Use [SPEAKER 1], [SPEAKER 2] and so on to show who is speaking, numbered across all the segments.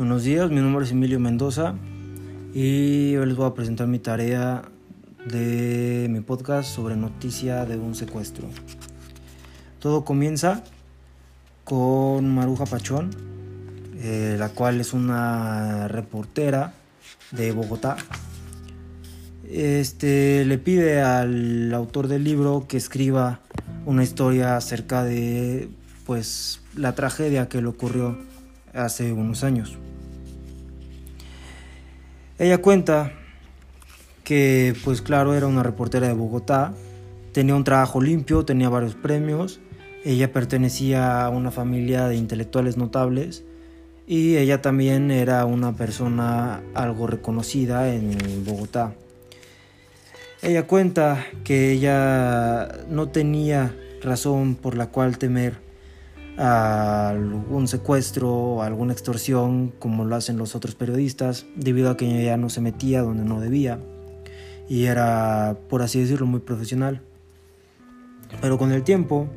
[SPEAKER 1] Buenos días, mi nombre es Emilio Mendoza y hoy les voy a presentar mi tarea de mi podcast sobre noticia de un secuestro. Todo comienza con Maruja Pachón, eh, la cual es una reportera de Bogotá. Este le pide al autor del libro que escriba una historia acerca de pues la tragedia que le ocurrió hace unos años. Ella cuenta que pues claro era una reportera de Bogotá, tenía un trabajo limpio, tenía varios premios, ella pertenecía a una familia de intelectuales notables y ella también era una persona algo reconocida en Bogotá. Ella cuenta que ella no tenía razón por la cual temer a algún secuestro o alguna extorsión como lo hacen los otros periodistas debido a que ella no se metía donde no debía. Y era por así decirlo muy profesional. Pero con el tiempo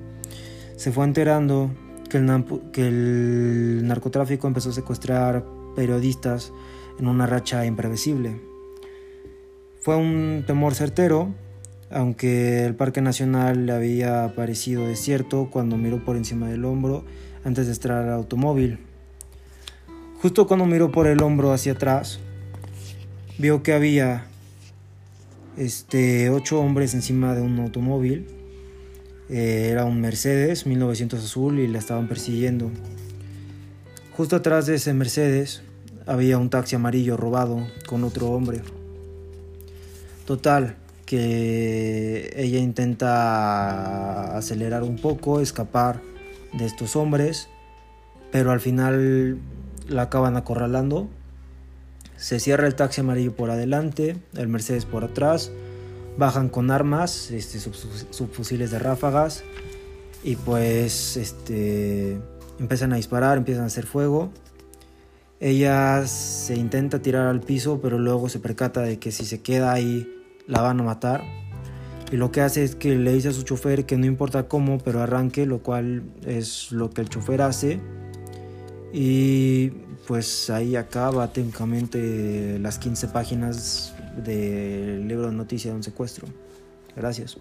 [SPEAKER 1] se fue enterando que el, que el narcotráfico empezó a secuestrar periodistas en una racha imprevisible. Fue un temor certero aunque el Parque Nacional le había parecido desierto cuando miró por encima del hombro antes de entrar al automóvil. Justo cuando miró por el hombro hacia atrás, vio que había este, ocho hombres encima de un automóvil. Eh, era un Mercedes 1900 azul y la estaban persiguiendo. Justo atrás de ese Mercedes había un taxi amarillo robado con otro hombre. Total, ella intenta acelerar un poco, escapar de estos hombres, pero al final la acaban acorralando. Se cierra el taxi amarillo por adelante, el Mercedes por atrás, bajan con armas, este, subfusiles de ráfagas y pues este, empiezan a disparar, empiezan a hacer fuego. Ella se intenta tirar al piso, pero luego se percata de que si se queda ahí la van a matar. Y lo que hace es que le dice a su chofer que no importa cómo, pero arranque, lo cual es lo que el chofer hace. Y pues ahí acaba técnicamente las 15 páginas del libro de noticias de un secuestro. Gracias.